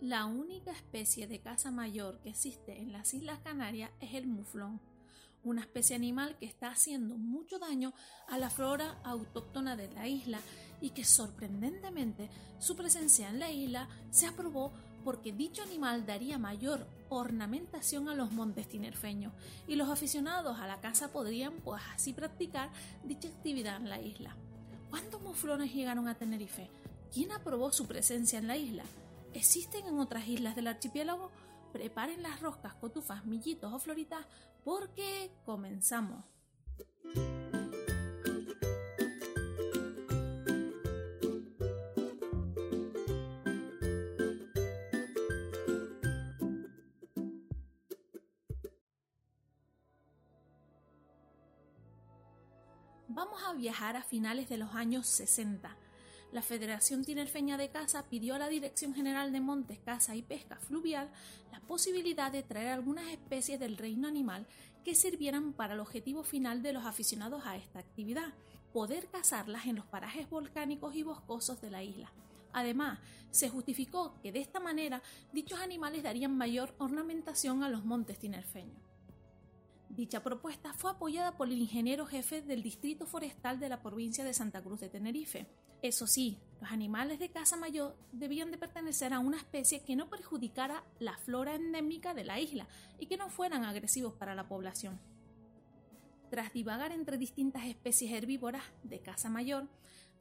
La única especie de caza mayor que existe en las Islas Canarias es el muflón, una especie animal que está haciendo mucho daño a la flora autóctona de la isla y que sorprendentemente su presencia en la isla se aprobó porque dicho animal daría mayor ornamentación a los montes tinerfeños y los aficionados a la caza podrían pues así practicar dicha actividad en la isla. ¿Cuántos muflones llegaron a Tenerife? ¿Quién aprobó su presencia en la isla? ¿Existen en otras islas del archipiélago? Preparen las roscas, cotufas, millitos o floritas porque comenzamos. Vamos a viajar a finales de los años 60 la Federación Tinerfeña de Caza pidió a la Dirección General de Montes, Caza y Pesca Fluvial la posibilidad de traer algunas especies del reino animal que sirvieran para el objetivo final de los aficionados a esta actividad, poder cazarlas en los parajes volcánicos y boscosos de la isla. Además, se justificó que de esta manera dichos animales darían mayor ornamentación a los montes tinerfeños. Dicha propuesta fue apoyada por el ingeniero jefe del Distrito Forestal de la provincia de Santa Cruz de Tenerife. Eso sí, los animales de caza mayor debían de pertenecer a una especie que no perjudicara la flora endémica de la isla y que no fueran agresivos para la población. Tras divagar entre distintas especies herbívoras de caza mayor,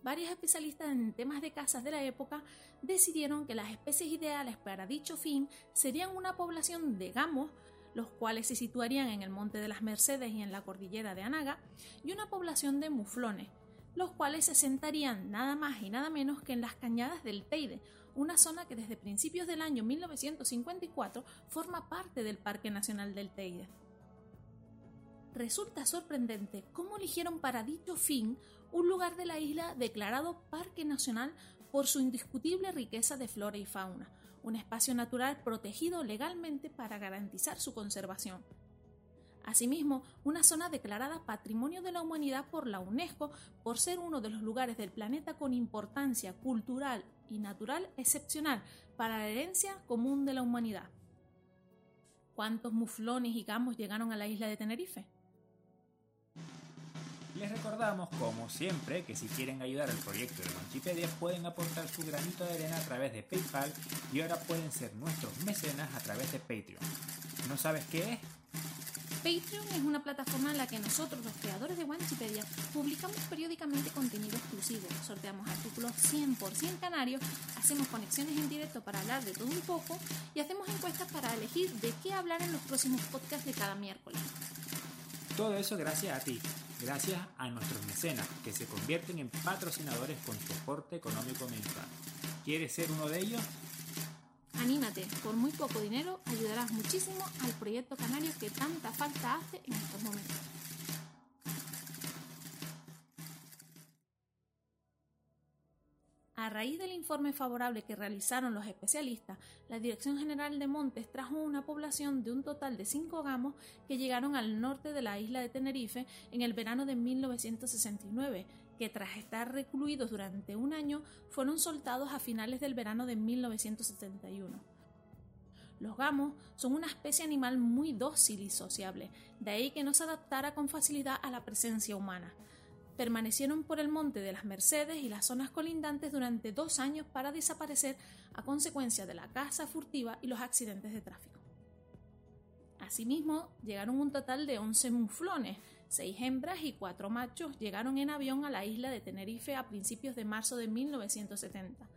varios especialistas en temas de cazas de la época decidieron que las especies ideales para dicho fin serían una población de gamos los cuales se situarían en el Monte de las Mercedes y en la cordillera de Anaga, y una población de muflones, los cuales se sentarían nada más y nada menos que en las cañadas del Teide, una zona que desde principios del año 1954 forma parte del Parque Nacional del Teide. Resulta sorprendente cómo eligieron para dicho fin un lugar de la isla declarado Parque Nacional por su indiscutible riqueza de flora y fauna, un espacio natural protegido legalmente para garantizar su conservación. Asimismo, una zona declarada Patrimonio de la Humanidad por la UNESCO por ser uno de los lugares del planeta con importancia cultural y natural excepcional para la herencia común de la humanidad. ¿Cuántos muflones y gamos llegaron a la isla de Tenerife? Les recordamos, como siempre, que si quieren ayudar al proyecto de Manchipedia pueden aportar su granito de arena a través de PayPal y ahora pueden ser nuestros mecenas a través de Patreon. ¿No sabes qué es? Patreon es una plataforma en la que nosotros, los creadores de Wanchipedia, publicamos periódicamente contenido exclusivo, sorteamos artículos 100% canarios, hacemos conexiones en directo para hablar de todo un poco y hacemos encuestas para elegir de qué hablar en los próximos podcasts de cada miércoles. Todo eso gracias a ti, gracias a nuestros mecenas, que se convierten en patrocinadores con soporte económico mensual. ¿Quieres ser uno de ellos? Anímate, por muy poco dinero ayudarás muchísimo al proyecto canario que tanta falta hace en estos momentos. A raíz del informe favorable que realizaron los especialistas, la Dirección General de Montes trajo una población de un total de cinco gamos que llegaron al norte de la isla de Tenerife en el verano de 1969, que tras estar recluidos durante un año fueron soltados a finales del verano de 1971. Los gamos son una especie animal muy dócil y sociable, de ahí que no se adaptara con facilidad a la presencia humana permanecieron por el monte de las Mercedes y las zonas colindantes durante dos años para desaparecer a consecuencia de la caza furtiva y los accidentes de tráfico. Asimismo, llegaron un total de 11 muflones, seis hembras y cuatro machos llegaron en avión a la isla de Tenerife a principios de marzo de 1970.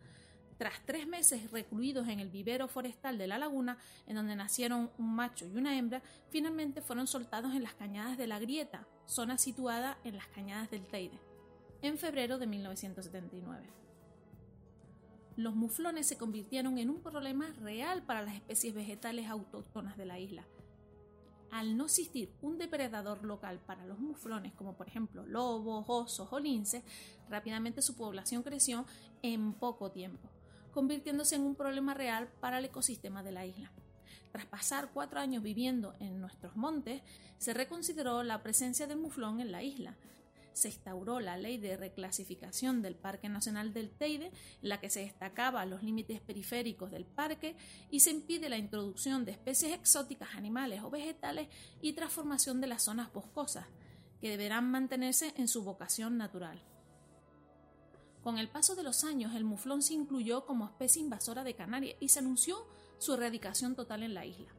Tras tres meses recluidos en el vivero forestal de la laguna, en donde nacieron un macho y una hembra, finalmente fueron soltados en las cañadas de la Grieta, zona situada en las cañadas del Teide, en febrero de 1979. Los muflones se convirtieron en un problema real para las especies vegetales autóctonas de la isla. Al no existir un depredador local para los muflones, como por ejemplo lobos, osos o linces, rápidamente su población creció en poco tiempo, convirtiéndose en un problema real para el ecosistema de la isla. Tras pasar cuatro años viviendo en nuestros montes, se reconsideró la presencia del muflón en la isla. se instauró la ley de reclasificación del Parque Nacional del Teide, en la que se destacaban los límites periféricos del parque y se impide la introducción de especies exóticas animales o vegetales y transformación de las zonas boscosas, que deberán mantenerse en su vocación natural. Con el paso de los años, el muflón se incluyó como especie invasora de Canarias y se anunció su erradicación total en la isla.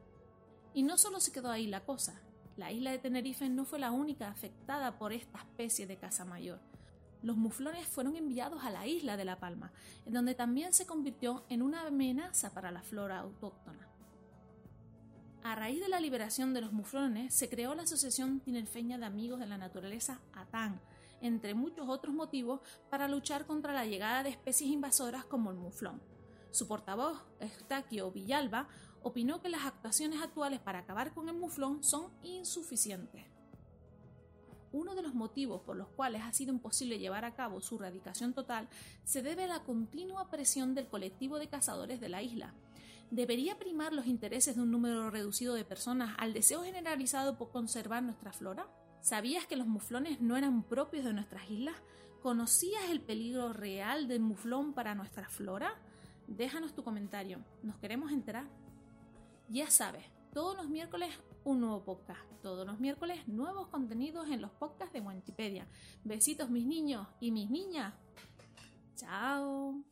Y no solo se quedó ahí la cosa, la isla de Tenerife no fue la única afectada por esta especie de caza mayor. Los muflones fueron enviados a la isla de La Palma, en donde también se convirtió en una amenaza para la flora autóctona. A raíz de la liberación de los muflones, se creó la Asociación Tinerfeña de Amigos de la Naturaleza, ATAN, entre muchos otros motivos, para luchar contra la llegada de especies invasoras como el muflón. Su portavoz, Eustaquio Villalba, opinó que las actuaciones actuales para acabar con el muflón son insuficientes. Uno de los motivos por los cuales ha sido imposible llevar a cabo su erradicación total se debe a la continua presión del colectivo de cazadores de la isla. ¿Debería primar los intereses de un número reducido de personas al deseo generalizado por conservar nuestra flora? ¿Sabías que los muflones no eran propios de nuestras islas? ¿Conocías el peligro real del muflón para nuestra flora? Déjanos tu comentario, nos queremos enterar. Ya sabes, todos los miércoles un nuevo podcast. Todos los miércoles nuevos contenidos en los podcasts de Wikipedia. Besitos mis niños y mis niñas. Chao.